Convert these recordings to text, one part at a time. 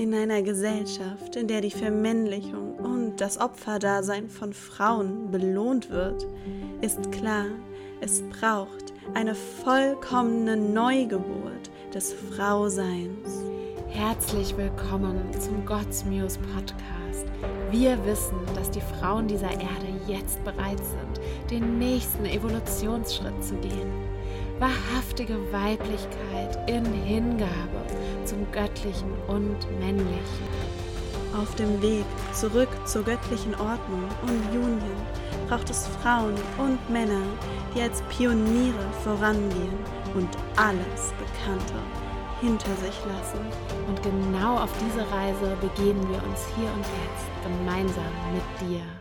In einer Gesellschaft, in der die Vermännlichung und das Opferdasein von Frauen belohnt wird, ist klar, es braucht eine vollkommene Neugeburt des Frauseins. Herzlich willkommen zum God's Muse Podcast. Wir wissen, dass die Frauen dieser Erde jetzt bereit sind, den nächsten Evolutionsschritt zu gehen. Wahrhaftige Weiblichkeit in Hingabe zum Göttlichen und Männlichen. Auf dem Weg zurück zur göttlichen Ordnung und Union braucht es Frauen und Männer, die als Pioniere vorangehen und alles Bekannte hinter sich lassen. Und genau auf diese Reise begeben wir uns hier und jetzt gemeinsam mit dir.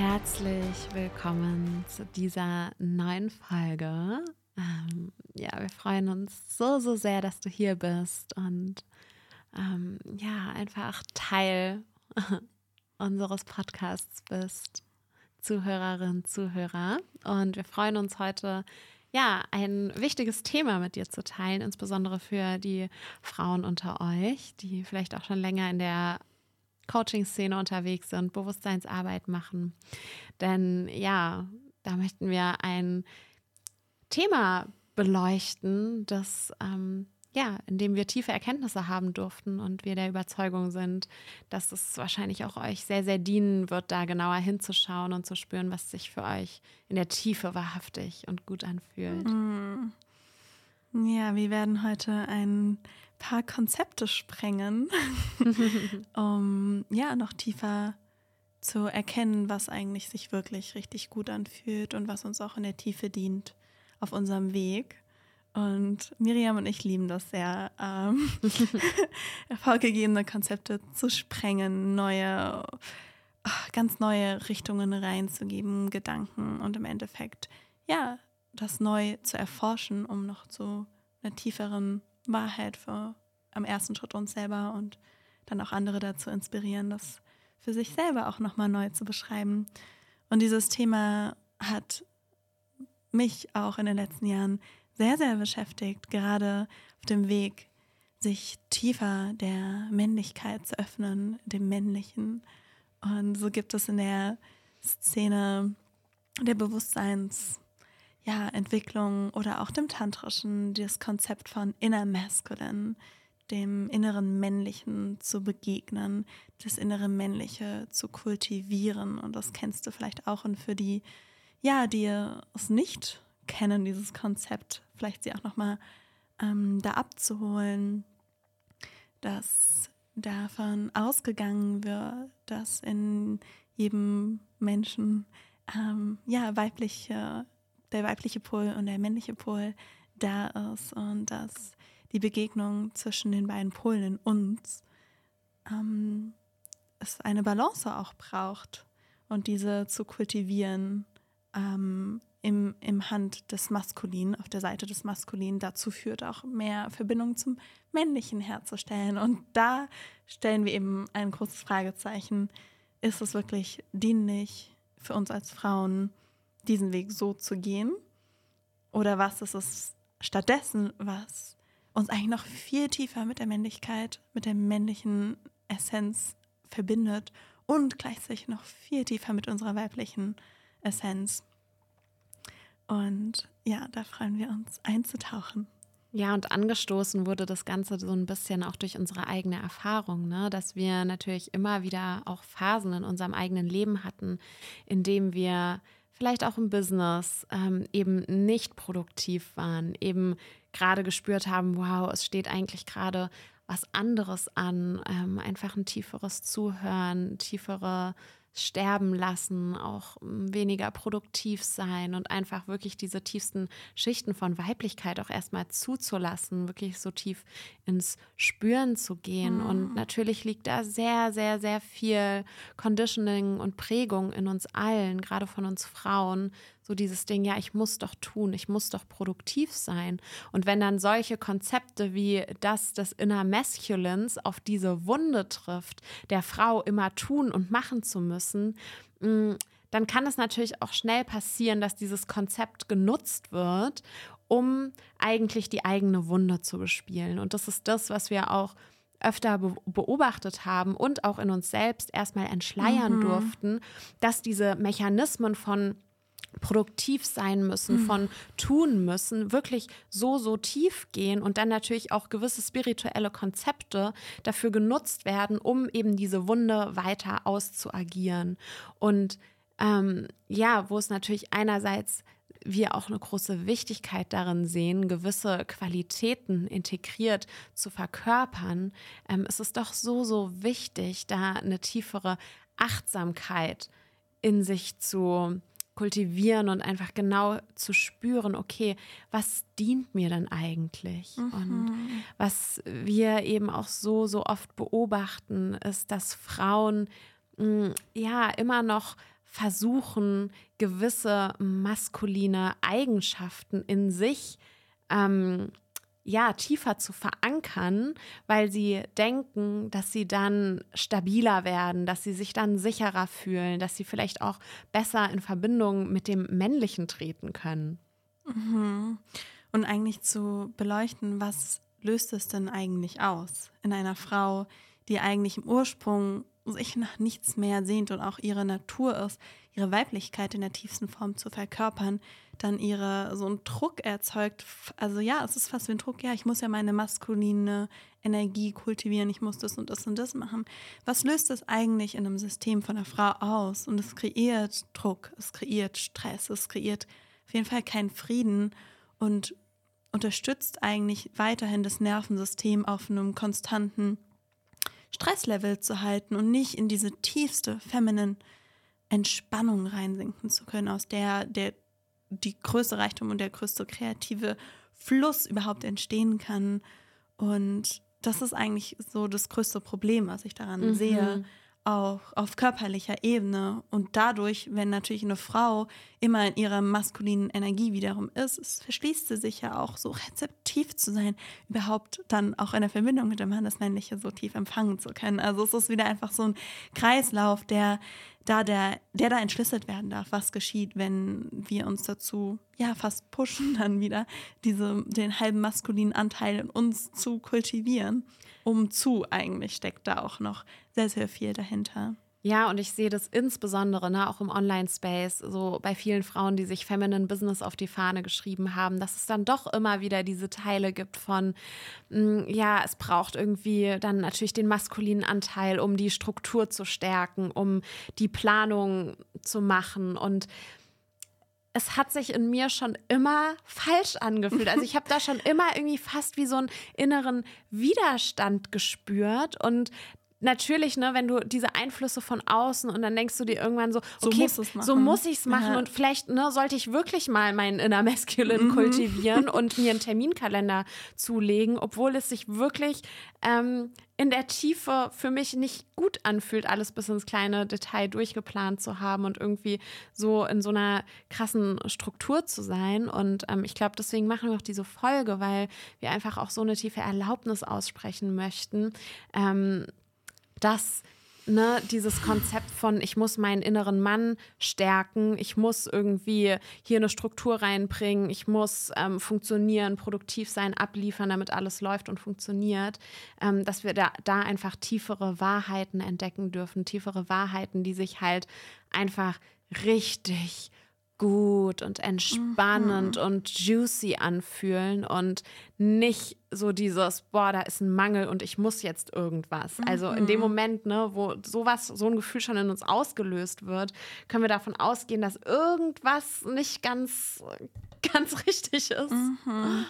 Herzlich willkommen zu dieser neuen Folge. Ähm, ja, wir freuen uns so, so sehr, dass du hier bist und ähm, ja, einfach Teil unseres Podcasts bist, Zuhörerin, Zuhörer. Und wir freuen uns heute, ja, ein wichtiges Thema mit dir zu teilen, insbesondere für die Frauen unter euch, die vielleicht auch schon länger in der Coaching-Szene unterwegs sind, Bewusstseinsarbeit machen. Denn ja, da möchten wir ein Thema beleuchten, das ähm, ja, in dem wir tiefe Erkenntnisse haben durften und wir der Überzeugung sind, dass es wahrscheinlich auch euch sehr, sehr dienen wird, da genauer hinzuschauen und zu spüren, was sich für euch in der Tiefe wahrhaftig und gut anfühlt. Mm. Ja, wir werden heute ein paar Konzepte sprengen, um ja noch tiefer zu erkennen, was eigentlich sich wirklich richtig gut anfühlt und was uns auch in der Tiefe dient auf unserem Weg. Und Miriam und ich lieben das sehr, ähm, vorgegebene Konzepte zu sprengen, neue, ganz neue Richtungen reinzugeben, Gedanken und im Endeffekt, ja, das neu zu erforschen, um noch zu einer tieferen Wahrheit für am ersten Schritt uns selber und dann auch andere dazu inspirieren, das für sich selber auch nochmal neu zu beschreiben. Und dieses Thema hat mich auch in den letzten Jahren sehr, sehr beschäftigt, gerade auf dem Weg, sich tiefer der Männlichkeit zu öffnen, dem Männlichen. Und so gibt es in der Szene der Bewusstseins ja, oder auch dem Tantrischen, das Konzept von Inner Masculine, dem inneren Männlichen zu begegnen, das innere Männliche zu kultivieren. Und das kennst du vielleicht auch. Und für die, ja, die es nicht kennen, dieses Konzept, vielleicht sie auch nochmal ähm, da abzuholen, dass davon ausgegangen wird, dass in jedem Menschen ähm, ja weibliche der weibliche Pol und der männliche Pol da ist und dass die Begegnung zwischen den beiden Polen in uns ähm, es eine Balance auch braucht und diese zu kultivieren ähm, im, im Hand des Maskulinen, auf der Seite des Maskulinen, dazu führt auch mehr Verbindung zum Männlichen herzustellen. Und da stellen wir eben ein großes Fragezeichen. Ist es wirklich dienlich für uns als Frauen, diesen Weg so zu gehen? Oder was ist es stattdessen, was uns eigentlich noch viel tiefer mit der Männlichkeit, mit der männlichen Essenz verbindet und gleichzeitig noch viel tiefer mit unserer weiblichen Essenz? Und ja, da freuen wir uns einzutauchen. Ja, und angestoßen wurde das Ganze so ein bisschen auch durch unsere eigene Erfahrung, ne? dass wir natürlich immer wieder auch Phasen in unserem eigenen Leben hatten, in dem wir vielleicht auch im Business ähm, eben nicht produktiv waren, eben gerade gespürt haben, wow, es steht eigentlich gerade was anderes an, ähm, einfach ein tieferes Zuhören, tiefere sterben lassen, auch hm, weniger produktiv sein und einfach wirklich diese tiefsten Schichten von Weiblichkeit auch erstmal zuzulassen, wirklich so tief ins Spüren zu gehen. Mhm. Und natürlich liegt da sehr, sehr, sehr viel Conditioning und Prägung in uns allen, gerade von uns Frauen, so dieses Ding, ja, ich muss doch tun, ich muss doch produktiv sein. Und wenn dann solche Konzepte wie das des Inner Masculins auf diese Wunde trifft, der Frau immer tun und machen zu müssen, mm, dann kann es natürlich auch schnell passieren, dass dieses Konzept genutzt wird, um eigentlich die eigene Wunde zu bespielen. Und das ist das, was wir auch öfter be beobachtet haben und auch in uns selbst erstmal entschleiern mhm. durften, dass diese Mechanismen von produktiv sein müssen, mhm. von tun müssen, wirklich so, so tief gehen und dann natürlich auch gewisse spirituelle Konzepte dafür genutzt werden, um eben diese Wunde weiter auszuagieren. Und ähm, ja, wo es natürlich einerseits wir auch eine große Wichtigkeit darin sehen, gewisse Qualitäten integriert zu verkörpern, ähm, ist es doch so, so wichtig, da eine tiefere Achtsamkeit in sich zu kultivieren und einfach genau zu spüren, okay, was dient mir denn eigentlich? Mhm. Und was wir eben auch so, so oft beobachten, ist, dass Frauen mh, mm, ja immer noch versuchen, gewisse maskuline Eigenschaften in sich ähm, ja, tiefer zu verankern, weil sie denken, dass sie dann stabiler werden, dass sie sich dann sicherer fühlen, dass sie vielleicht auch besser in Verbindung mit dem Männlichen treten können. Mhm. Und eigentlich zu beleuchten, was löst es denn eigentlich aus in einer Frau, die eigentlich im Ursprung sich nach nichts mehr sehnt und auch ihre Natur ist, ihre Weiblichkeit in der tiefsten Form zu verkörpern, dann ihre so einen Druck erzeugt. Also ja, es ist fast wie ein Druck, ja, ich muss ja meine maskuline Energie kultivieren, ich muss das und das und das machen. Was löst das eigentlich in einem System von einer Frau aus? Und es kreiert Druck, es kreiert Stress, es kreiert auf jeden Fall keinen Frieden und unterstützt eigentlich weiterhin das Nervensystem auf einem konstanten Stresslevel zu halten und nicht in diese tiefste feminine Entspannung reinsinken zu können, aus der der die größte Reichtum und der größte kreative Fluss überhaupt entstehen kann. Und das ist eigentlich so das größte Problem, was ich daran mhm. sehe, auch auf körperlicher Ebene. Und dadurch, wenn natürlich eine Frau immer in ihrer maskulinen Energie wiederum ist, verschließt sie sich ja auch so rezeptiv zu sein, überhaupt dann auch in der Verbindung mit dem Mann das Männliche so tief empfangen zu können. Also es ist wieder einfach so ein Kreislauf, der da der, der da entschlüsselt werden darf, was geschieht, wenn wir uns dazu ja fast pushen, dann wieder diese, den halben maskulinen Anteil in uns zu kultivieren. Um zu eigentlich steckt da auch noch sehr, sehr viel dahinter. Ja, und ich sehe das insbesondere ne, auch im Online-Space, so bei vielen Frauen, die sich Feminine Business auf die Fahne geschrieben haben, dass es dann doch immer wieder diese Teile gibt von, mh, mm, ja, es braucht irgendwie dann natürlich den maskulinen Anteil, um die Struktur zu stärken, um die Planung zu machen und es hat sich in mir schon immer falsch angefühlt. Also ich habe da schon immer irgendwie fast wie so einen inneren Widerstand gespürt und natürlich, ne, wenn du diese Einflüsse von außen und dann denkst du dir irgendwann so, okay, so muss, so muss ich es machen ja. und vielleicht ne, sollte ich wirklich mal meinen Inner Masculine mhm. kultivieren und mir einen Terminkalender zulegen, obwohl es sich wirklich ähm, in der Tiefe für mich nicht gut anfühlt, alles bis ins kleine Detail durchgeplant zu haben und irgendwie so in so einer krassen Struktur zu sein. Und ähm, ich glaube, deswegen machen wir auch diese Folge, weil wir einfach auch so eine tiefe Erlaubnis aussprechen möchten, ähm, dass ne, dieses Konzept von, ich muss meinen inneren Mann stärken, ich muss irgendwie hier eine Struktur reinbringen, ich muss ähm, funktionieren, produktiv sein, abliefern, damit alles läuft und funktioniert, ähm, dass wir da, da einfach tiefere Wahrheiten entdecken dürfen, tiefere Wahrheiten, die sich halt einfach richtig gut und entspannend mhm. und juicy anfühlen und nicht so dieses, boah, da ist ein Mangel und ich muss jetzt irgendwas. Mhm. Also in dem mhm. Moment, ne, wo sowas, so ein Gefühl schon in uns ausgelöst wird, können wir davon ausgehen, dass irgendwas nicht ganz, ganz richtig ist. Mhm.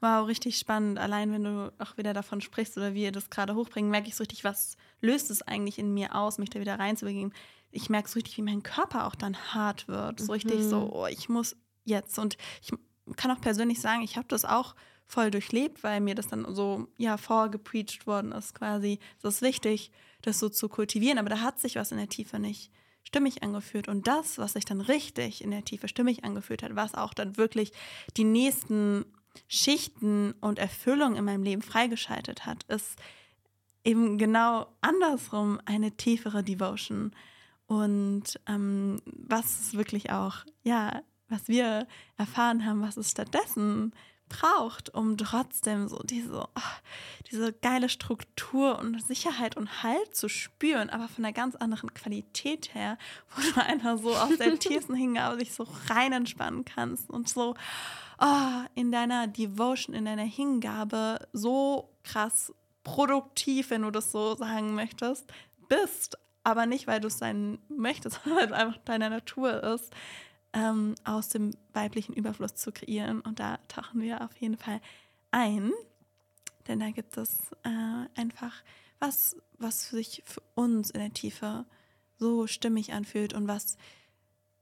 Wow, richtig spannend. Allein wenn du auch wieder davon sprichst oder wie ihr das gerade hochbringen, merke ich so richtig, was löst es eigentlich in mir aus, mich da wieder reinzubegeben ich merke so richtig, wie mein Körper auch dann hart wird. So richtig so, mhm. oh, ich muss jetzt. Und ich kann auch persönlich sagen, ich habe das auch voll durchlebt, weil mir das dann so ja vorgepreacht worden ist quasi. Es ist wichtig, das so zu kultivieren, aber da hat sich was in der Tiefe nicht stimmig angefühlt und das, was sich dann richtig in der Tiefe stimmig angefühlt hat, was auch dann wirklich die nächsten Schichten und Erfüllung in meinem Leben freigeschaltet hat, ist eben genau andersrum eine tiefere Devotion Und ähm, was wirklich auch, ja, was wir erfahren haben, was es stattdessen braucht, um trotzdem so diese, oh, diese geile Struktur und Sicherheit und Halt zu spüren, aber von einer ganz anderen Qualität her, wo du einfach so aus der tiefsten Hingabe sich so rein entspannen kannst und so oh, in deiner Devotion, in deiner Hingabe so krass produktiv, wenn du das so sagen möchtest, bist, aber nicht, weil du es sein möchtest, sondern weil es einfach deine Natur ist, ähm, aus dem weiblichen Überfluss zu kreieren. Und da tauchen wir auf jeden Fall ein, denn da gibt es äh, einfach was, was sich für uns in der Tiefe so stimmig anfühlt und was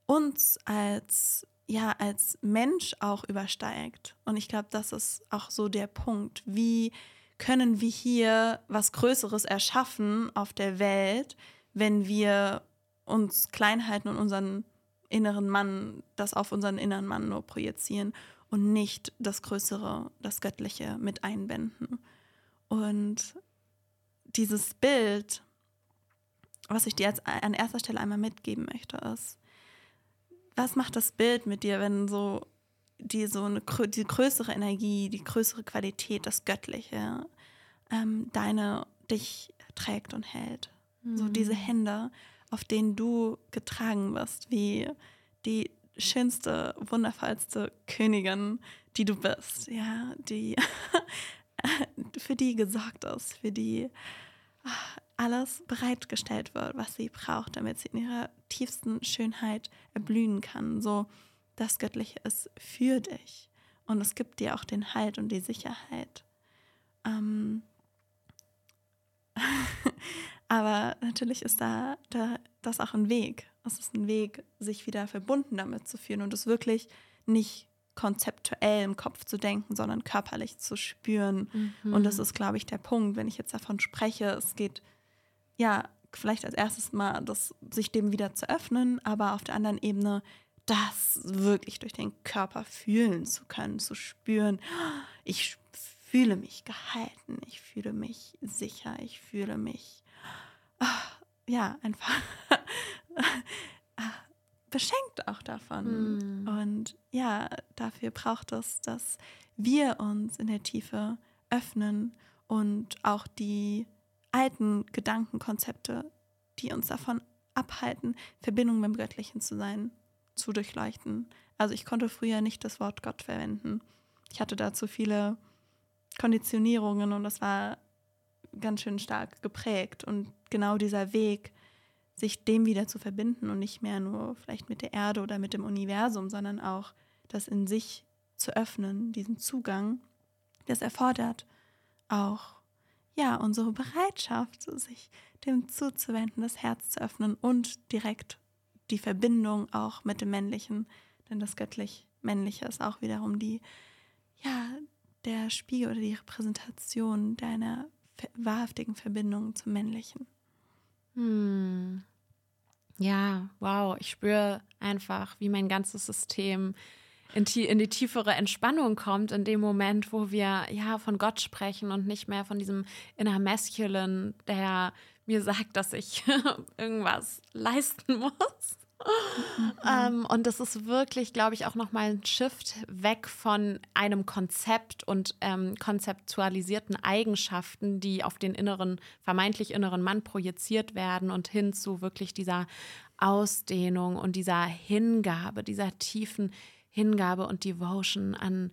uns als ja als Mensch auch übersteigt. Und ich glaube, das ist auch so der Punkt. Wie können wir hier was Größeres erschaffen auf der Welt, wenn wir uns klein halten und unseren inneren Mann, das auf unseren inneren Mann nur projizieren und nicht das Größere, das Göttliche mit einbinden. Und dieses Bild, was ich dir jetzt an erster Stelle einmal mitgeben möchte, ist, was macht das Bild mit dir, wenn so die so eine die größere Energie, die größere Qualität, das Göttliche, ähm, deine dich trägt und hält. Mhm. So diese Hände, auf denen du getragen wirst, wie die schönste, wundervollste Königin, die du bist, ja, die für die gesorgt ist, für die ah, alles bereitgestellt wird, was sie braucht, damit sie in ihrer tiefsten Schönheit erblühen kann. So, das Göttliche ist für dich und es gibt dir auch den Halt und die Sicherheit. Ähm, Aber natürlich ist da, da das auch ein Weg. Es ist ein Weg, sich wieder verbunden damit zu fühlen und es wirklich nicht konzeptuell im Kopf zu denken, sondern körperlich zu spüren. Mhm. Und das ist, glaube ich, der Punkt, wenn ich jetzt davon spreche. Es geht ja vielleicht als erstes mal, das, sich dem wieder zu öffnen, aber auf der anderen Ebene das wirklich durch den Körper fühlen zu können, zu spüren. Ich fühle mich gehalten, ich fühle mich sicher, ich fühle mich ja, einfach beschenkt auch davon. Mm. Und ja, dafür braucht es, dass wir uns in der Tiefe öffnen und auch die alten Gedankenkonzepte, die uns davon abhalten, Verbindung mit dem Göttlichen zu sein, zu durchleuchten. Also ich konnte früher nicht das Wort Gott verwenden. Ich hatte dazu viele Konditionierungen und das war ganz schön stark geprägt. Und genau dieser Weg, sich dem wieder zu verbinden und nicht mehr nur vielleicht mit der Erde oder mit dem Universum, sondern auch das in sich zu öffnen, diesen Zugang, das erfordert auch ja unsere Bereitschaft, sich dem zuzuwenden, das Herz zu öffnen und direkt die Verbindung auch mit dem Männlichen, denn das göttlich Männliche ist auch wiederum die ja der Spiegel oder die Repräsentation deiner wahrhaftigen Verbindung zum Männlichen. Hm. Ja, wow, ich spüre einfach, wie mein ganzes System in, in, die tiefere Entspannung kommt, in dem Moment, wo wir ja von Gott sprechen und nicht mehr von diesem Inner Masculine, der mir sagt, dass ich irgendwas leisten muss. Ähm, und das ist wirklich, glaube ich, auch nochmal ein Shift weg von einem Konzept und ähm, konzeptualisierten Eigenschaften, die auf den inneren, vermeintlich inneren Mann projiziert werden und hin zu wirklich dieser Ausdehnung und dieser Hingabe, dieser tiefen Hingabe und Devotion an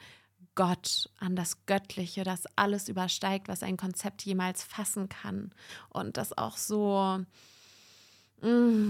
Gott, an das Göttliche, das alles übersteigt, was ein Konzept jemals fassen kann. Und das auch so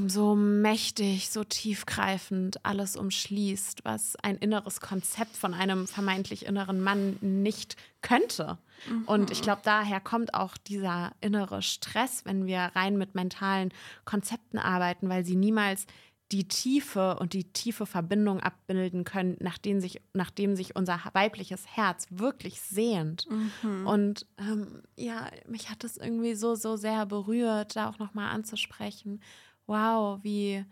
so mächtig, so tiefgreifend alles umschließt, was ein inneres Konzept von einem vermeintlich inneren Mann nicht könnte. Mhm. Und ich glaube, daher kommt auch dieser innere Stress, wenn wir rein mit mentalen Konzepten arbeiten, weil sie niemals die Tiefe und die tiefe Verbindung abbilden können, nachdem sich, nachdem sich unser weibliches Herz wirklich sehnt. Mhm. Und ähm, ja, mich hat es irgendwie so, so sehr berührt, da auch nochmal anzusprechen. Wow, wie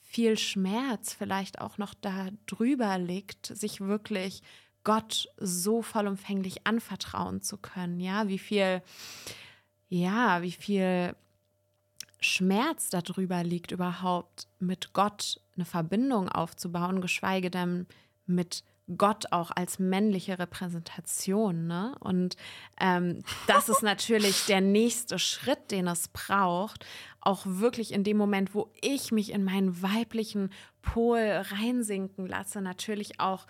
viel Schmerz vielleicht auch noch da drüber liegt, sich wirklich Gott so vollumfänglich anvertrauen zu können. Ja, wie viel, ja, wie viel Schmerz darüber liegt, überhaupt mit Gott eine Verbindung aufzubauen, geschweige denn mit Gott auch als männliche Repräsentation. Ne? Und ähm, das ist natürlich der nächste Schritt, den es braucht, auch wirklich in dem Moment, wo ich mich in meinen weiblichen Pol reinsinken lasse, natürlich auch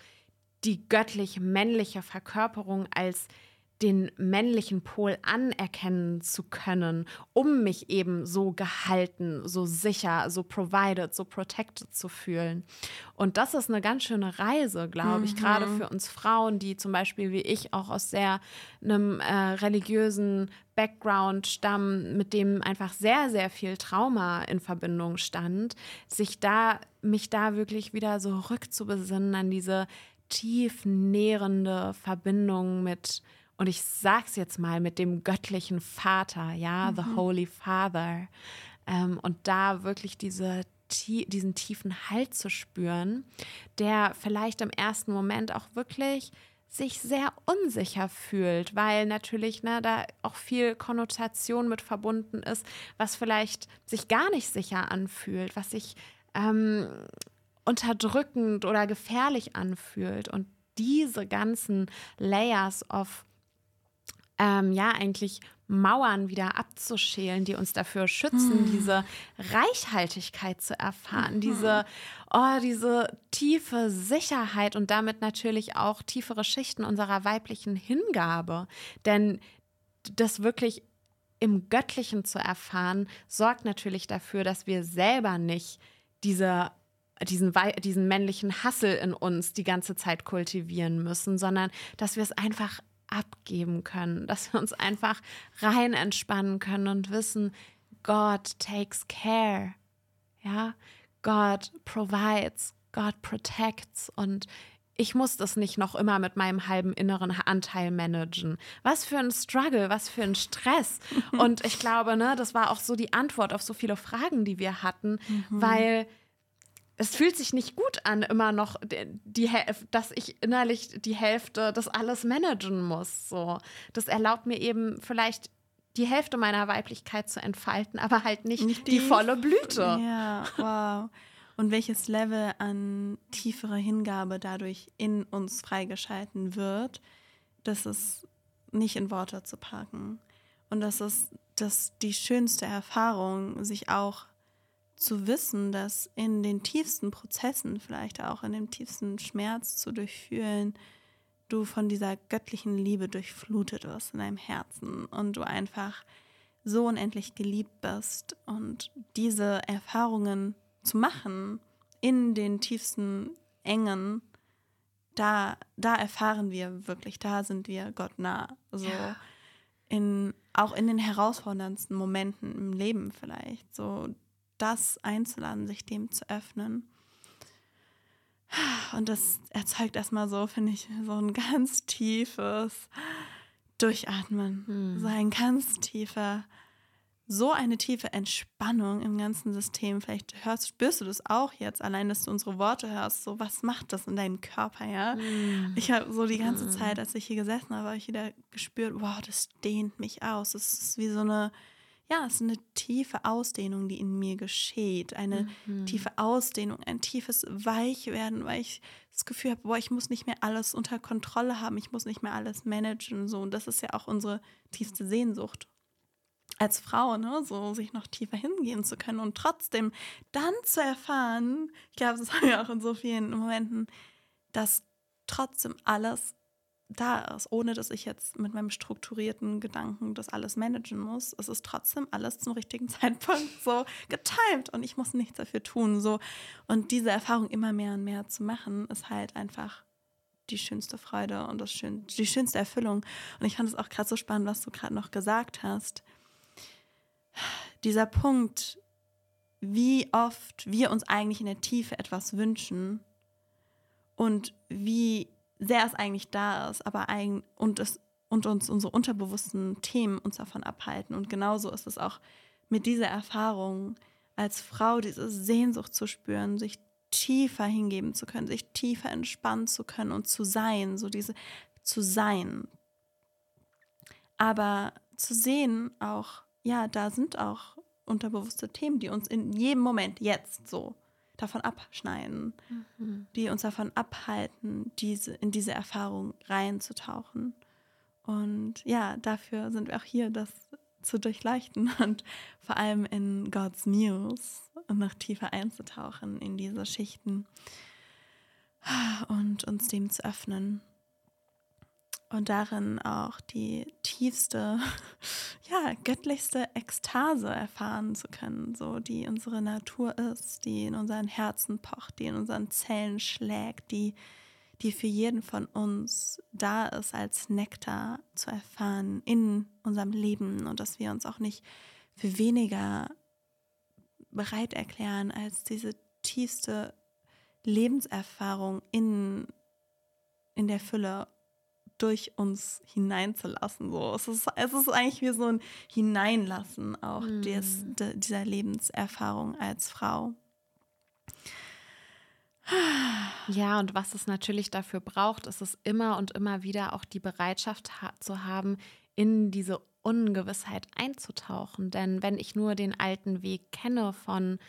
die göttlich-männliche Verkörperung als den männlichen Pol anerkennen zu können, um mich eben so gehalten, so sicher, so provided, so protected zu fühlen. Und das ist eine ganz schöne Reise, glaube mhm. ich, gerade für uns Frauen, die zum Beispiel wie ich auch aus sehr einem äh, religiösen Background stammen, mit dem einfach sehr, sehr viel Trauma in Verbindung stand, sich da, mich da wirklich wieder so rückzubesinnen an diese tief nährende Verbindung mit und ich sag's jetzt mal mit dem göttlichen Vater, ja, mhm. the Holy Father. Ähm, und da wirklich diese diesen tiefen Halt zu spüren, der vielleicht im ersten Moment auch wirklich sich sehr unsicher fühlt, weil natürlich ne, da auch viel Konnotation mit verbunden ist, was vielleicht sich gar nicht sicher anfühlt, was sich ähm, unterdrückend oder gefährlich anfühlt. Und diese ganzen Layers of ähm, ja eigentlich Mauern wieder abzuschälen, die uns dafür schützen, hm. diese Reichhaltigkeit zu erfahren, mhm. diese, oh, diese tiefe Sicherheit und damit natürlich auch tiefere Schichten unserer weiblichen Hingabe. Denn das wirklich im Göttlichen zu erfahren, sorgt natürlich dafür, dass wir selber nicht diese diesen, diesen männlichen Hassel in uns die ganze Zeit kultivieren müssen, sondern dass wir es einfach abgeben können, dass wir uns einfach rein entspannen können und wissen, God takes care. Ja, God provides, God protects und ich muss das nicht noch immer mit meinem halben inneren Anteil managen. Was für ein Struggle, was für ein Stress. Und ich glaube, ne, das war auch so die Antwort auf so viele Fragen, die wir hatten, mhm. weil es fühlt sich nicht gut an, immer noch, die, die, dass ich innerlich die Hälfte das alles managen muss. So. Das erlaubt mir eben vielleicht die Hälfte meiner Weiblichkeit zu entfalten, aber halt nicht, nicht die, die volle Blüte. Ja, wow. Und welches Level an tieferer Hingabe dadurch in uns freigeschalten wird, das ist nicht in Worte zu packen. Und das ist das die schönste Erfahrung, sich auch zu wissen, dass in den tiefsten Prozessen, vielleicht auch in dem tiefsten Schmerz zu durchfühlen, du von dieser göttlichen Liebe durchflutet wirst in deinem Herzen und du einfach so unendlich geliebt bist und diese Erfahrungen zu machen in den tiefsten Engen, da, da erfahren wir wirklich, da sind wir Gott nah. So ja. in, auch in den herausforderndsten Momenten im Leben vielleicht. So das einzuladen, sich dem zu öffnen. Und das erzeugt erstmal so, finde ich, so ein ganz tiefes Durchatmen. Hm. So ein ganz tiefer, so eine tiefe Entspannung im ganzen System. Vielleicht hörst, spürst du das auch jetzt, allein, dass du unsere Worte hörst. So, was macht das in deinem Körper, ja? Hm. Ich habe so die ganze hm. Zeit, als ich hier gesessen habe, habe ich wieder gespürt, wow, das dehnt mich aus. Das ist wie so eine ja, es ist eine tiefe Ausdehnung, die in mir geschieht. Eine mhm. tiefe Ausdehnung, ein tiefes Weichwerden, weil ich das Gefühl habe, boah, ich muss nicht mehr alles unter Kontrolle haben, ich muss nicht mehr alles managen. Und so. Und das ist ja auch unsere tiefste Sehnsucht als Frau, ne, so sich noch tiefer hingehen zu können und trotzdem dann zu erfahren, ich glaube, das haben wir auch in so vielen Momenten, dass trotzdem alles da ist, ohne dass ich jetzt mit meinem strukturierten Gedanken das alles managen muss. Es ist trotzdem alles zum richtigen Zeitpunkt so getimt und ich muss nichts dafür tun. So. Und diese Erfahrung immer mehr und mehr zu machen, ist halt einfach die schönste Freude und das schön, die schönste Erfüllung. Und ich fand es auch gerade so spannend, was du gerade noch gesagt hast. Dieser Punkt, wie oft wir uns eigentlich in der Tiefe etwas wünschen und wie sehr es eigentlich da ist, aber ein, und, es, und uns unsere unterbewussten Themen uns davon abhalten. Und genauso ist es auch mit dieser Erfahrung als Frau, diese Sehnsucht zu spüren, sich tiefer hingeben zu können, sich tiefer entspannen zu können und zu sein, so diese zu sein. Aber zu sehen auch, ja, da sind auch unterbewusste Themen, die uns in jedem Moment jetzt so davon abschneiden, mhm. die uns davon abhalten, diese, in diese Erfahrung reinzutauchen. Und ja, dafür sind wir auch hier, das zu durchleuchten und vor allem in God's News noch tiefer einzutauchen in diese Schichten und uns dem zu öffnen und darin auch die tiefste, ja, göttlichste Ekstase erfahren zu können, so die unsere Natur ist, die in unseren Herzen pocht, die in unseren Zellen schlägt, die, die für jeden von uns da ist, als Nektar zu erfahren in unserem Leben und dass wir uns auch nicht für weniger bereit erklären, als diese tiefste Lebenserfahrung in, in der Fülle durch uns hineinzulassen. So. Es, ist, es ist eigentlich wie so ein Hineinlassen auch mhm. des, de, dieser Lebenserfahrung als Frau. Ja, und was es natürlich dafür braucht, ist es immer und immer wieder auch die Bereitschaft ha zu haben, in diese Ungewissheit einzutauchen. Denn wenn ich nur den alten Weg kenne von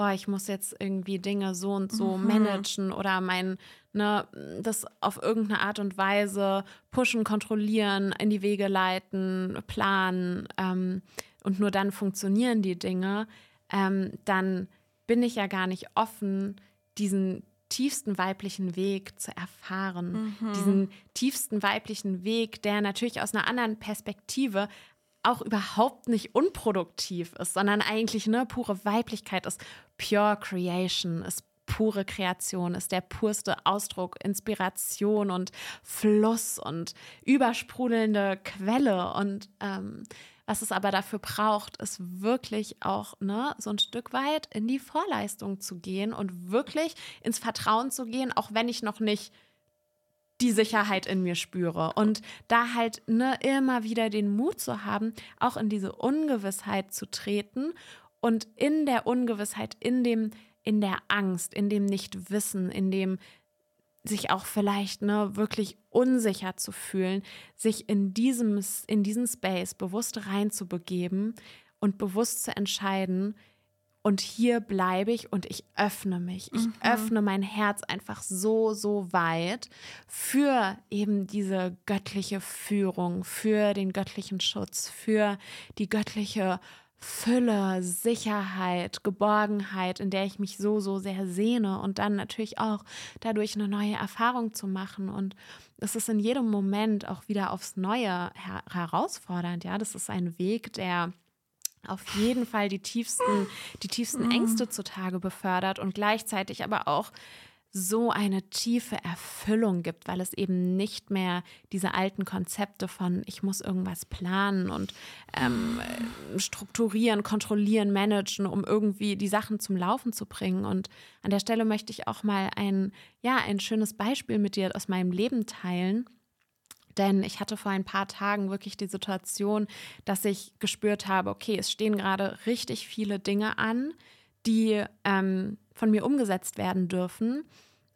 oh, ich muss jetzt irgendwie Dinge so und so mhm. managen oder mein, ne, das auf irgendeine Art und Weise pushen, kontrollieren, in die Wege leiten, planen ähm, und nur dann funktionieren die Dinge, ähm, dann bin ich ja gar nicht offen, diesen tiefsten weiblichen Weg zu erfahren. Mhm. Diesen tiefsten weiblichen Weg, der natürlich aus einer anderen Perspektive auch überhaupt nicht unproduktiv ist, sondern eigentlich ne, pure Weiblichkeit ist, pure Creation ist pure Kreation, ist der purste Ausdruck, Inspiration und Fluss und übersprudelnde Quelle. Und ähm, was es aber dafür braucht, ist wirklich auch ne, so ein Stück weit in die Vorleistung zu gehen und wirklich ins Vertrauen zu gehen, auch wenn ich noch nicht die Sicherheit in mir spüre. Und da halt ne, immer wieder den Mut zu haben, auch in diese Ungewissheit zu treten und in der Ungewissheit, in dem, in der Angst, in dem Nichtwissen, in dem sich auch vielleicht ne, wirklich unsicher zu fühlen, sich in diesem, in diesen Space bewusst reinzubegeben und bewusst zu entscheiden, und hier bleibe ich und ich öffne mich. Ich mhm. öffne mein Herz einfach so, so weit für eben diese göttliche Führung, für den göttlichen Schutz, für die göttliche Fülle, Sicherheit, Geborgenheit, in der ich mich so, so sehr sehne und dann natürlich auch dadurch eine neue Erfahrung zu machen. Und es ist in jedem Moment auch wieder aufs Neue her herausfordernd. Ja, das ist ein Weg, der auf jeden Fall die tiefsten, die tiefsten mhm. Ängste zutage befördert und gleichzeitig aber auch so eine tiefe Erfüllung gibt, weil es eben nicht mehr diese alten Konzepte von ich muss irgendwas planen und ähm, strukturieren, kontrollieren, managen, um irgendwie die Sachen zum Laufen zu bringen. Und an der Stelle möchte ich auch mal ein, ja, ein schönes Beispiel mit dir aus meinem Leben teilen. Denn ich hatte vor ein paar Tagen wirklich die Situation, dass ich gespürt habe, okay, es stehen gerade richtig viele Dinge an, die ähm, von mir umgesetzt werden dürfen.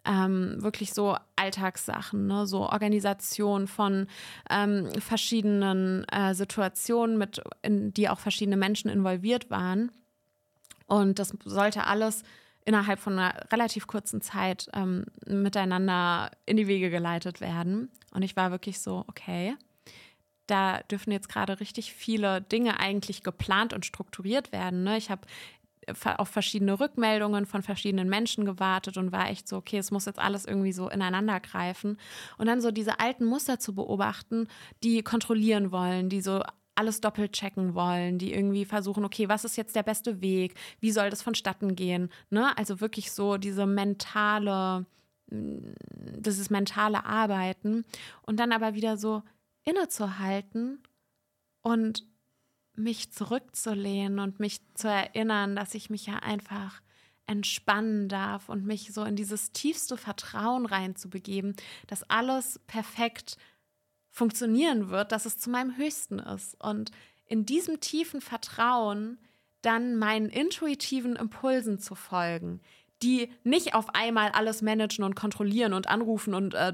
Ähm, wirklich so Alltagssachen, ne? so Organisation von ähm, verschiedenen äh, Situationen, mit, in die auch verschiedene Menschen involviert waren. Und das sollte alles innerhalb von einer relativ kurzen Zeit ähm, miteinander in die Wege geleitet werden. Und ich war wirklich so, okay, da dürfen jetzt gerade richtig viele Dinge eigentlich geplant und strukturiert werden. Ne? Ich habe auf verschiedene Rückmeldungen von verschiedenen Menschen gewartet und war echt so, okay, es muss jetzt alles irgendwie so ineinander greifen. Und dann so diese alten Muster zu beobachten, die kontrollieren wollen, die so alles doppelt checken wollen, die irgendwie versuchen, okay, was ist jetzt der beste Weg? Wie soll das vonstatten gehen? Ne? Also wirklich so diese mentale, mm, dieses mentale Arbeiten und dann aber wieder so innezuhalten und mich zurückzulehnen und mich zu erinnern, dass ich mich ja einfach entspannen darf und mich so in dieses tiefste Vertrauen reinzubegeben, dass alles perfekt funktionieren wird, dass es zu meinem Höchsten ist. Und in diesem tiefen Vertrauen dann meinen intuitiven Impulsen zu folgen, die nicht auf einmal alles managen und kontrollieren und anrufen und äh,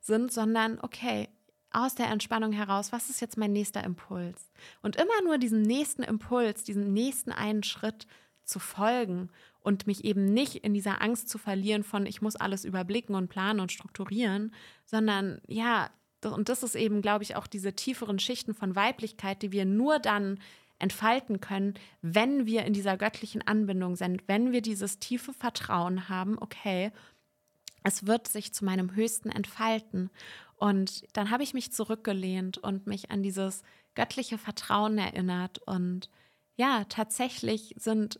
sind, sondern okay, aus der Entspannung heraus, was ist jetzt mein nächster Impuls? Und immer nur diesem nächsten Impuls, diesen nächsten einen Schritt zu folgen und mich eben nicht in dieser Angst zu verlieren von, ich muss alles überblicken und planen und strukturieren, sondern ja, und das ist eben, glaube ich, auch diese tieferen Schichten von Weiblichkeit, die wir nur dann entfalten können, wenn wir in dieser göttlichen Anbindung sind, wenn wir dieses tiefe Vertrauen haben, okay, es wird sich zu meinem Höchsten entfalten. Und dann habe ich mich zurückgelehnt und mich an dieses göttliche Vertrauen erinnert. Und ja, tatsächlich sind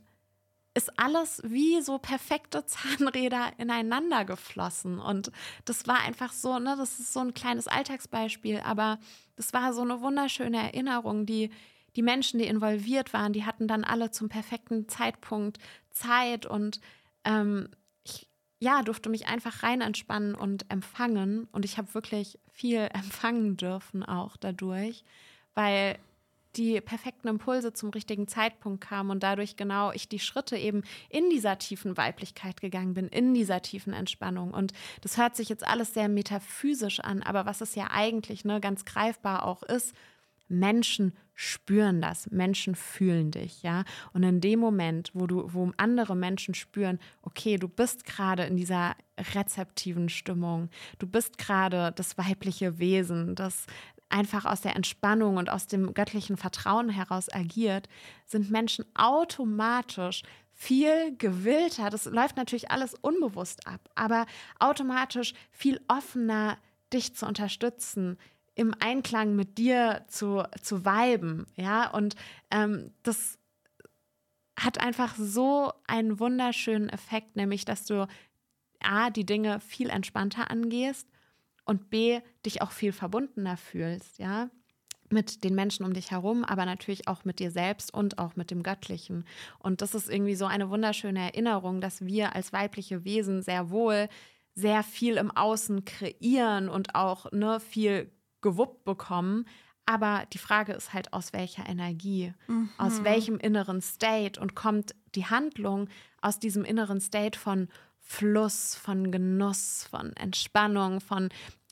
ist alles wie so perfekte Zahnräder ineinander geflossen. Und das war einfach so, ne, das ist so ein kleines Alltagsbeispiel, aber das war so eine wunderschöne Erinnerung, die die Menschen, die involviert waren, die hatten dann alle zum perfekten Zeitpunkt Zeit und ähm, ich ja, durfte mich einfach rein entspannen und empfangen. Und ich habe wirklich viel empfangen dürfen auch dadurch, weil die perfekten Impulse zum richtigen Zeitpunkt kamen und dadurch genau ich die Schritte eben in dieser tiefen Weiblichkeit gegangen bin, in dieser tiefen Entspannung. Und das hört sich jetzt alles sehr metaphysisch an, aber was es ja eigentlich ne, ganz greifbar auch ist, Menschen spüren das, Menschen fühlen dich, ja. Und in dem Moment, wo du, wo andere Menschen spüren, okay, du bist gerade in dieser rezeptiven Stimmung, du bist gerade das weibliche Wesen, das einfach aus der Entspannung und aus dem göttlichen Vertrauen heraus agiert, sind Menschen automatisch viel gewillter. Das läuft natürlich alles unbewusst ab, aber automatisch viel offener, dich zu unterstützen, im Einklang mit dir zu, zu viben. Ja, und ähm, das hat einfach so einen wunderschönen Effekt, nämlich dass du A, die Dinge viel entspannter angehst und B, dich auch viel verbundener fühlst, ja, mit den Menschen um dich herum, aber natürlich auch mit dir selbst und auch mit dem Göttlichen. Und das ist irgendwie so eine wunderschöne Erinnerung, dass wir als weibliche Wesen sehr wohl sehr viel im Außen kreieren und auch ne, viel gewuppt bekommen. Aber die Frage ist halt, aus welcher Energie, mhm. aus welchem inneren State und kommt die Handlung aus diesem inneren State von Fluss, von Genuss, von Entspannung, von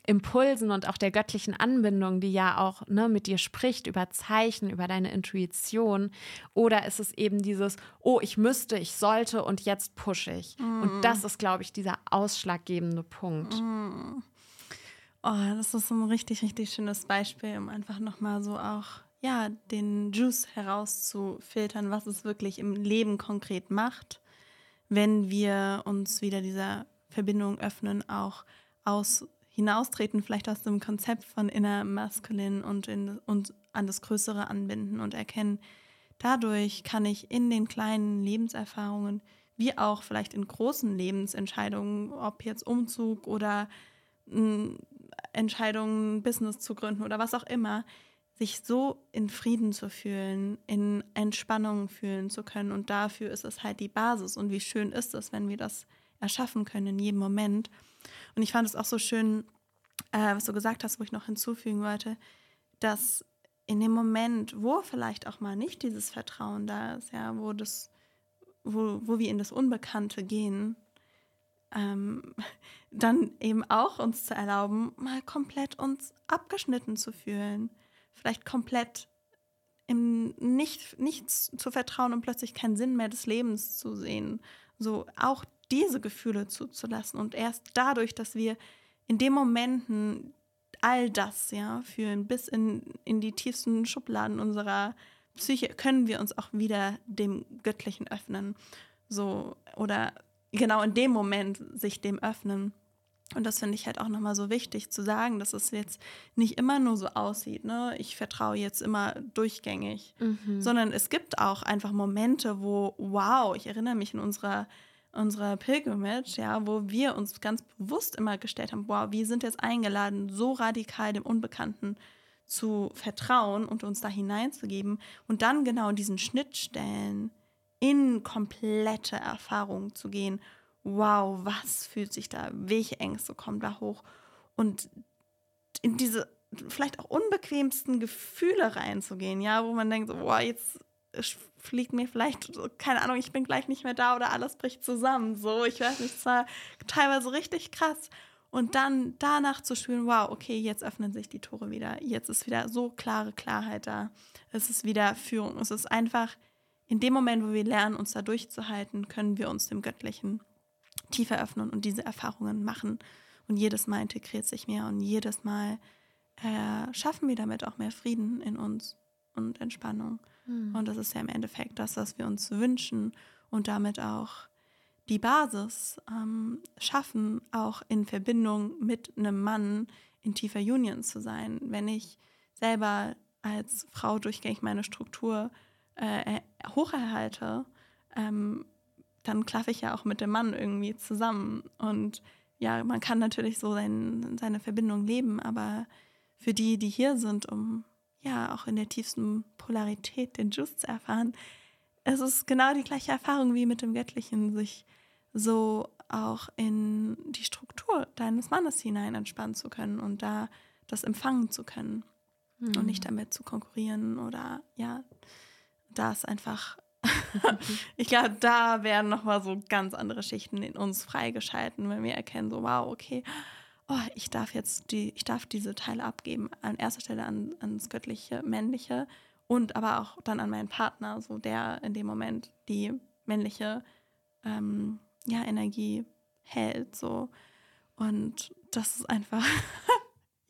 Impulsen und auch der göttlichen Anbindung, die ja auch ne, mit dir spricht, über Zeichen, über deine Intuition? Oder ist es eben dieses, oh, ich müsste, ich sollte und jetzt pushe ich? Mm. Und das ist, glaube ich, dieser ausschlaggebende Punkt. Mm. Oh, das ist so ein richtig, richtig schönes Beispiel, um einfach nochmal so auch, ja, den Juice herauszufiltern, was es wirklich im Leben konkret macht wenn wir uns wieder dieser Verbindung öffnen, auch aus hinaustreten, vielleicht aus dem Konzept von inner maskulin und, in, und an das Größere anbinden und erkennen, dadurch kann ich in den kleinen Lebenserfahrungen, wie auch vielleicht in großen Lebensentscheidungen, ob jetzt Umzug oder hm, Entscheidungen, Business zu gründen oder was auch immer, sich so in Frieden zu fühlen, in Entspannung fühlen zu können. Und dafür ist es halt die Basis. Und wie schön ist es, wenn wir das erschaffen können in jedem Moment. Und ich fand es auch so schön, äh, was du gesagt hast, wo ich noch hinzufügen wollte, dass in dem Moment, wo vielleicht auch mal nicht dieses Vertrauen da ist, ja, wo das, wo, wo wir in das Unbekannte gehen, ähm, dann eben auch uns zu erlauben, mal komplett uns abgeschnitten zu fühlen vielleicht komplett im nicht, nichts zu vertrauen und plötzlich keinen Sinn mehr des Lebens zu sehen. So auch diese Gefühle zuzulassen. Und erst dadurch, dass wir in den Momenten all das ja fühlen, bis in, in die tiefsten Schubladen unserer Psyche, können wir uns auch wieder dem Göttlichen öffnen. So, oder genau in dem Moment sich dem öffnen. Und das finde ich halt auch nochmal so wichtig zu sagen, dass es jetzt nicht immer nur so aussieht, ne? Ich vertraue jetzt immer durchgängig, mhm. sondern es gibt auch einfach Momente, wo, wow, ich erinnere mich in unserer, unserer Pilgrimage, ja, wo wir uns ganz bewusst immer gestellt haben, wow, wir sind jetzt eingeladen, so radikal dem Unbekannten zu vertrauen und uns da hineinzugeben und dann genau in diesen Schnittstellen in komplette Erfahrung zu gehen wow, was fühlt sich da, welche Ängste kommen da hoch und in diese vielleicht auch unbequemsten Gefühle reinzugehen, ja, wo man denkt, wow, jetzt fliegt mir vielleicht, keine Ahnung, ich bin gleich nicht mehr da oder alles bricht zusammen, so, ich weiß nicht, es war teilweise richtig krass Und dann danach zu spüren, wow, okay, jetzt öffnen sich die Tore wieder. Jetzt ist wieder so klare Klarheit da. Es ist wieder Führung. Es ist einfach in dem Moment, wo wir lernen, uns da durchzuhalten, können wir uns dem Göttlichen tiefer öffnen und diese Erfahrungen machen. Und jedes Mal integriert sich mehr und jedes Mal äh, schaffen wir damit auch mehr Frieden in uns und Entspannung. Mhm. Und das ist ja im Endeffekt das, was wir uns wünschen und damit auch die Basis ähm, schaffen, auch in Verbindung mit einem Mann in tiefer Union zu sein. Wenn ich selber als Frau durchgängig meine Struktur äh, hocherhalte, ähm, dann klaffe ich ja auch mit dem Mann irgendwie zusammen. Und ja, man kann natürlich so sein, seine Verbindung leben, aber für die, die hier sind, um ja auch in der tiefsten Polarität den Juice zu erfahren, es ist genau die gleiche Erfahrung wie mit dem Göttlichen, sich so auch in die Struktur deines Mannes hinein entspannen zu können und da das empfangen zu können mhm. und nicht hm. damit zu konkurrieren oder ja, da ist einfach, ich glaube, da werden nochmal so ganz andere Schichten in uns freigeschalten, wenn wir erkennen, so wow, okay, oh, ich darf jetzt die, ich darf diese Teile abgeben, an erster Stelle an, ans göttliche, männliche und aber auch dann an meinen Partner, so der in dem Moment die männliche ähm, ja, Energie hält. So. Und das ist einfach,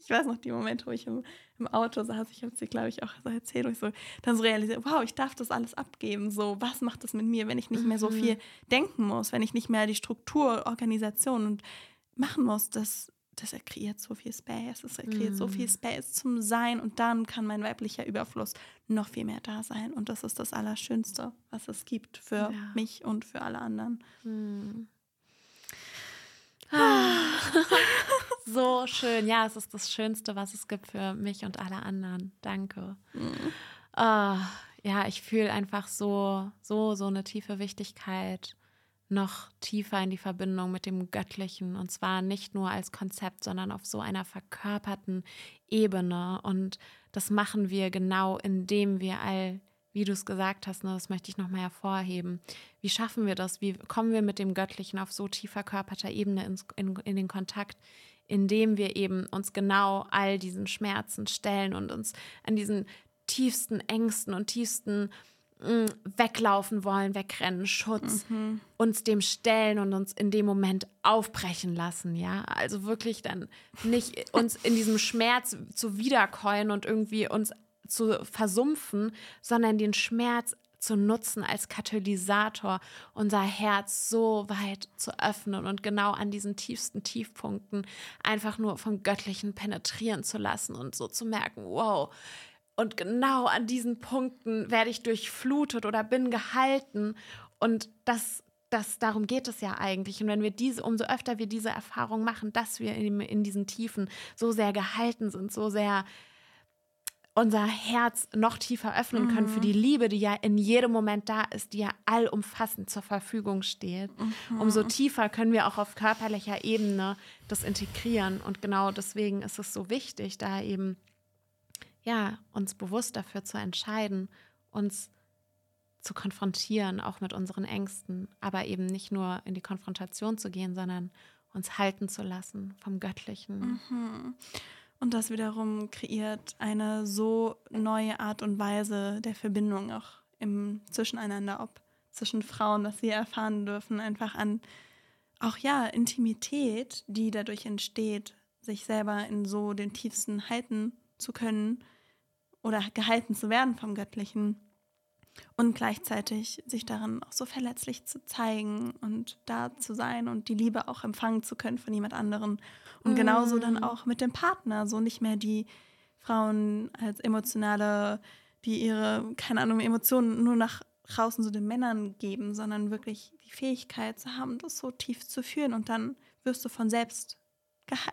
ich weiß noch die Momente, wo ich im, im Auto saß, ich habe es dir, glaube ich, auch so erzählt, wo ich so dann so realisiert, wow, ich darf das alles abgeben. So, was macht das mit mir, wenn ich nicht mehr so mhm. viel denken muss, wenn ich nicht mehr die Struktur, Organisation und machen muss, das das er kreiert so viel Space, das kreiert mm. so viel mhm. Space zum Sein und dann kann mein weiblicher Überfluss noch viel mehr da sein und das ist das Allerschönste, was es gibt für ja. mich und für alle anderen. Mm. so schön, ja, es ist das Schönste, was es gibt für mich und alle anderen. Danke. Mm. Oh, ja, ich fühle einfach so, so, so eine tiefe Wichtigkeit noch tiefer in die Verbindung mit dem Göttlichen und zwar nicht nur als Konzept, sondern auf so einer verkörperten Ebene. Und das machen wir genau, indem wir all, wie du es gesagt hast, ne, das möchte ich nochmal hervorheben. Wie schaffen wir das? Wie kommen wir mit dem Göttlichen auf so tief verkörperter Ebene ins, in, in den Kontakt? Indem wir eben uns genau all diesen Schmerzen stellen und uns an diesen tiefsten Ängsten und tiefsten Mm, weglaufen wollen, wegrennen, Schutz, mhm. uns dem stellen und uns in dem Moment aufbrechen lassen, ja. Also wirklich dann nicht uns in diesem Schmerz zu wiederkäuen und irgendwie uns zu versumpfen, sondern den Schmerz zu nutzen als Katalysator, unser Herz so weit zu öffnen und genau an diesen tiefsten Tiefpunkten einfach nur vom Göttlichen penetrieren zu lassen und so zu merken, wow, und genau an diesen Punkten werde ich durchflutet oder bin gehalten. Und das, das, darum geht es ja eigentlich. Und wenn wir diese, umso öfter wir diese Erfahrung machen, dass wir in, in diesen Tiefen so sehr gehalten sind, so sehr unser Herz noch tiefer öffnen können mhm. für die Liebe, die ja in jedem Moment da ist, die ja allumfassend zur Verfügung steht. Mhm. Umso tiefer können wir auch auf körperlicher Ebene das integrieren. Und genau deswegen ist es so wichtig, da eben ja, uns bewusst dafür zu entscheiden, uns zu konfrontieren, auch mit unseren Ängsten, aber eben nicht nur in die Konfrontation zu gehen, sondern uns halten zu lassen vom Göttlichen. Mhm. Und das wiederum kreiert eine so neue Art und Weise der Verbindung auch im Zwischeneinander, ob zwischen Frauen, dass sie erfahren dürfen, einfach an auch ja Intimität, die dadurch entsteht, sich selber in so den tiefsten halten zu können oder gehalten zu werden vom Göttlichen und gleichzeitig sich darin auch so verletzlich zu zeigen und da zu sein und die Liebe auch empfangen zu können von jemand anderen. Und mm. genauso dann auch mit dem Partner, so nicht mehr die Frauen als emotionale, die ihre, keine Ahnung, Emotionen nur nach draußen so den Männern geben, sondern wirklich die Fähigkeit zu haben, das so tief zu führen und dann wirst du von selbst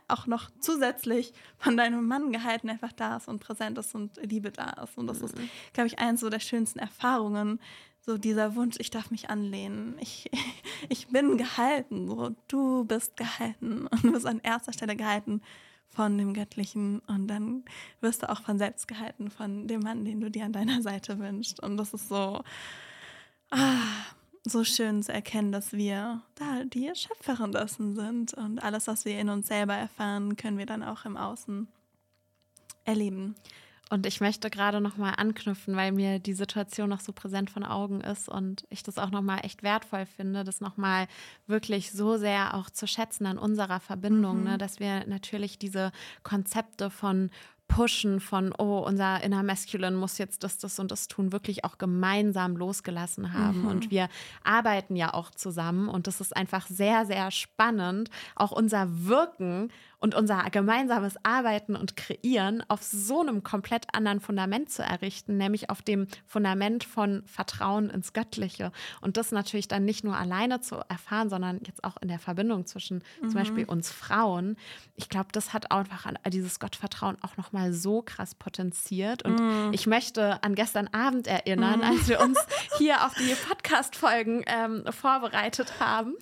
auch noch zusätzlich von deinem Mann gehalten einfach da ist und präsent ist und Liebe da ist. Und das mhm. ist, glaube ich, eins so der schönsten Erfahrungen. So dieser Wunsch, ich darf mich anlehnen. Ich, ich bin gehalten. So, du bist gehalten und du bist an erster Stelle gehalten von dem Göttlichen und dann wirst du auch von selbst gehalten, von dem Mann, den du dir an deiner Seite wünschst. Und das ist so, ah, so schön zu erkennen, dass wir da die Schöpferin dessen sind und alles, was wir in uns selber erfahren, können wir dann auch im Außen erleben. Und ich möchte gerade noch mal anknüpfen, weil mir die Situation noch so präsent von Augen ist und ich das auch noch mal echt wertvoll finde, das noch mal wirklich so sehr auch zu schätzen an unserer Verbindung, mhm. ne, dass wir natürlich diese Konzepte von Pushen von, oh, unser Inner Masculine muss jetzt das, das und das tun, wirklich auch gemeinsam losgelassen haben. Mhm. Und wir arbeiten ja auch zusammen und das ist einfach sehr, sehr spannend, auch unser Wirken und unser gemeinsames Arbeiten und Kreieren auf so einem komplett anderen Fundament zu errichten, nämlich auf dem Fundament von Vertrauen ins Göttliche. Und das natürlich dann nicht nur alleine zu erfahren, sondern jetzt auch in der Verbindung zwischen mhm. zum Beispiel uns Frauen. Ich glaube, das hat einfach dieses Gottvertrauen auch nochmal so krass potenziert. Und mhm. ich möchte an gestern Abend erinnern, mhm. als wir uns hier auf die Podcast-Folgen ähm, vorbereitet haben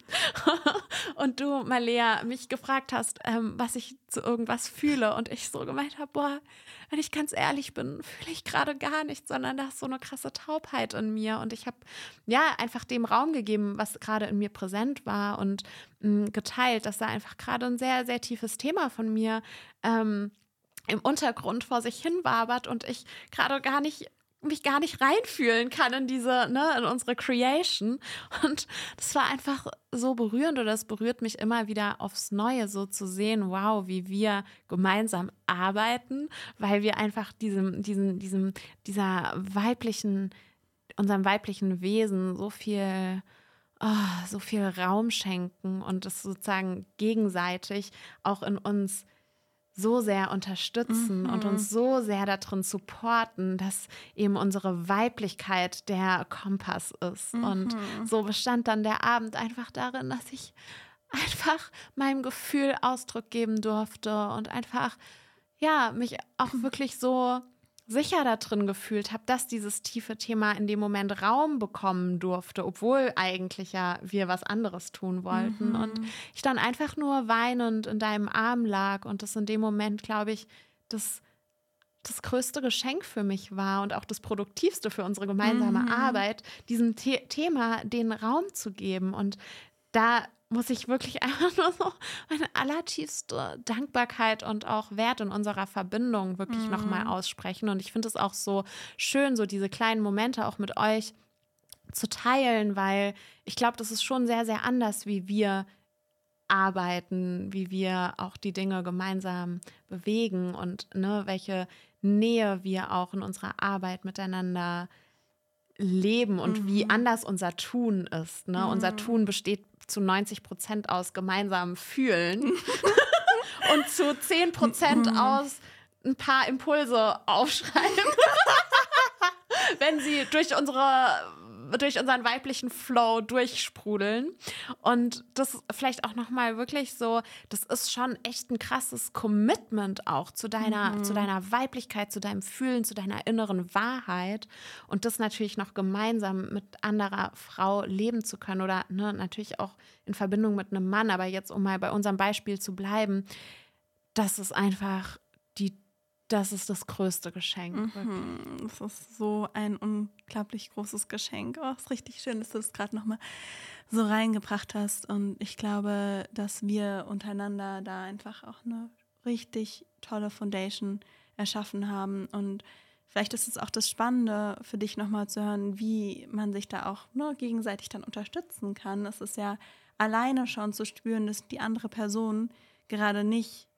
und du, Malea, mich gefragt hast, ähm, was was ich zu irgendwas fühle und ich so gemeint habe, boah, wenn ich ganz ehrlich bin, fühle ich gerade gar nichts, sondern da ist so eine krasse Taubheit in mir. Und ich habe ja einfach dem Raum gegeben, was gerade in mir präsent war und mh, mm, geteilt, dass da einfach gerade ein sehr, sehr tiefes Thema von mir ähm, im Untergrund vor sich hin wabert und ich gerade gar nicht mich gar nicht reinfühlen kann in diese, ne, in unsere Creation. Und das war einfach so berührend oder es berührt mich immer wieder aufs Neue, so zu sehen, wow, wie wir gemeinsam arbeiten, weil wir einfach diesem, diesem, diesem, dieser weiblichen, unserem weiblichen Wesen so viel, oh, so viel Raum schenken und es sozusagen gegenseitig auch in uns so sehr unterstützen mhm. und uns so sehr darin supporten, dass eben unsere Weiblichkeit der Kompass ist. Mhm. Und so bestand dann der Abend einfach darin, dass ich einfach meinem Gefühl Ausdruck geben durfte und einfach, ja, mich auch wirklich so sicher da drin gefühlt habe, dass dieses tiefe Thema in dem Moment Raum bekommen durfte, obwohl eigentlich ja wir was anderes tun wollten. Mhm. Und ich dann einfach nur weinend in deinem Arm lag und das in dem Moment, glaube ich, das das größte Geschenk für mich war und auch das produktivste für unsere gemeinsame mhm. Arbeit, diesem The Thema den Raum zu geben. Und da muss ich wirklich einfach nur so meine allertiefste Dankbarkeit und auch Wert in unserer Verbindung wirklich mhm. nochmal aussprechen. Und ich finde es auch so schön, so diese kleinen Momente auch mit euch zu teilen, weil ich glaube, das ist schon sehr, sehr anders, wie wir arbeiten, wie wir auch die Dinge gemeinsam bewegen und ne, welche Nähe wir auch in unserer Arbeit miteinander leben und mhm. wie anders unser Tun ist. Ne? Mhm. Unser Tun besteht zu 90 Prozent aus gemeinsamem Fühlen und zu 10 Prozent mhm. aus ein paar Impulse aufschreiben. Wenn sie durch unsere durch unseren weiblichen Flow durchsprudeln. Und das vielleicht auch nochmal wirklich so, das ist schon echt ein krasses Commitment auch zu deiner, mhm. zu deiner Weiblichkeit, zu deinem Fühlen, zu deiner inneren Wahrheit. Und das natürlich noch gemeinsam mit anderer Frau leben zu können oder ne, natürlich auch in Verbindung mit einem Mann. Aber jetzt, um mal bei unserem Beispiel zu bleiben, das ist einfach die das ist das größte Geschenk. Mhm, das ist so ein unglaublich großes Geschenk. Oh, ist richtig schön, dass du das gerade nochmal so reingebracht hast. Und ich glaube, dass wir untereinander da einfach auch eine richtig tolle Foundation erschaffen haben. Und vielleicht ist es auch das Spannende für dich nochmal zu hören, wie man sich da auch nur ne, gegenseitig dann unterstützen kann. Es ist ja alleine schon zu spüren, dass die andere Person gerade nicht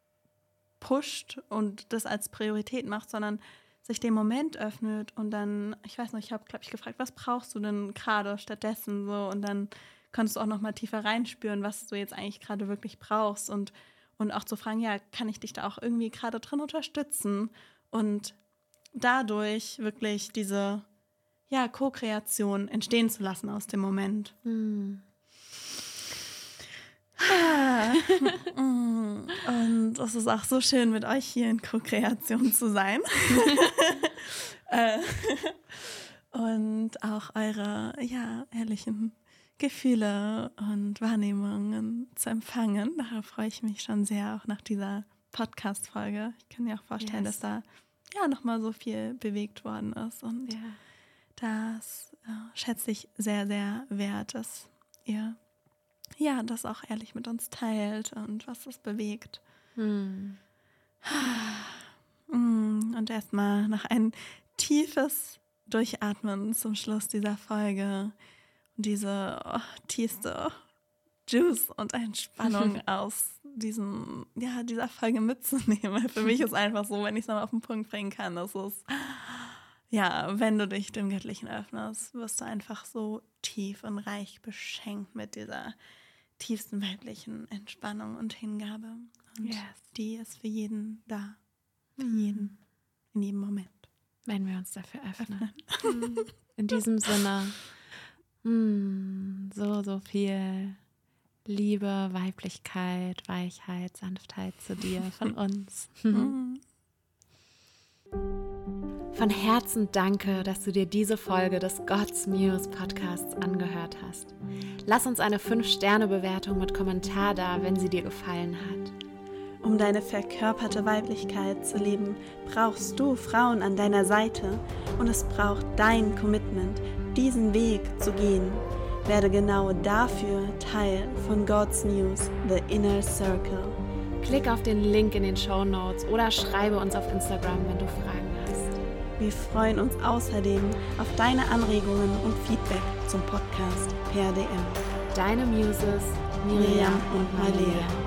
pusht und das als Priorität macht, sondern sich dem Moment öffnet und dann, ich weiß noch, ich habe, glaube ich, gefragt, was brauchst du denn gerade stattdessen so und dann konntest du auch noch mal tiefer reinspüren, was du jetzt eigentlich gerade wirklich brauchst und und auch zu fragen, ja, kann ich dich da auch irgendwie gerade drin unterstützen und dadurch wirklich diese ja, Co-Kreation entstehen zu lassen aus dem Moment. Hm. Und es ist auch so schön, mit euch hier in Co-Kreation zu sein. Äh, und auch eure ja, ehrlichen Gefühle und Wahrnehmungen zu empfangen. Darauf freue ich mich schon sehr, auch nach dieser Podcast-Folge. Ich kann mir auch vorstellen, yes. dass da ja nochmal so viel bewegt worden ist. Und ja das äh, schätze ich sehr, sehr wert, dass ihr ja das auch ehrlich mit uns teilt und was das bewegt. Hm. Und erstmal noch ein tiefes Durchatmen zum Schluss dieser Folge und diese oh, tiefste Juice und Entspannung aus diesem, ja, dieser Folge mitzunehmen. Für mich ist einfach so, wenn ich es mal auf den Punkt bringen kann, dass es, ja, wenn du dich dem Göttlichen öffnest, wirst du einfach so tief und reich beschenkt mit dieser tiefsten weltlichen Entspannung und Hingabe. Und yes. die ist für jeden da. Für mhm. jeden. In jedem Moment. Wenn wir uns dafür öffnen. öffnen. In diesem Sinne, mm, so, so viel Liebe, Weiblichkeit, Weichheit, Sanftheit zu dir von uns. Mhm. Von Herzen danke, dass du dir diese Folge des God's Muse Podcasts angehört hast. Lass uns eine 5-Sterne-Bewertung mit Kommentar da, wenn sie dir gefallen hat. Um deine verkörperte Weiblichkeit zu leben, brauchst du Frauen an deiner Seite und es braucht dein Commitment, diesen Weg zu gehen. Werde genau dafür Teil von God's News, The Inner Circle. Klick auf den Link in den Show Notes oder schreibe uns auf Instagram, wenn du Fragen hast. Wir freuen uns außerdem auf deine Anregungen und Feedback zum Podcast per DM. Deine Muses, Miriam, Miriam und Malia.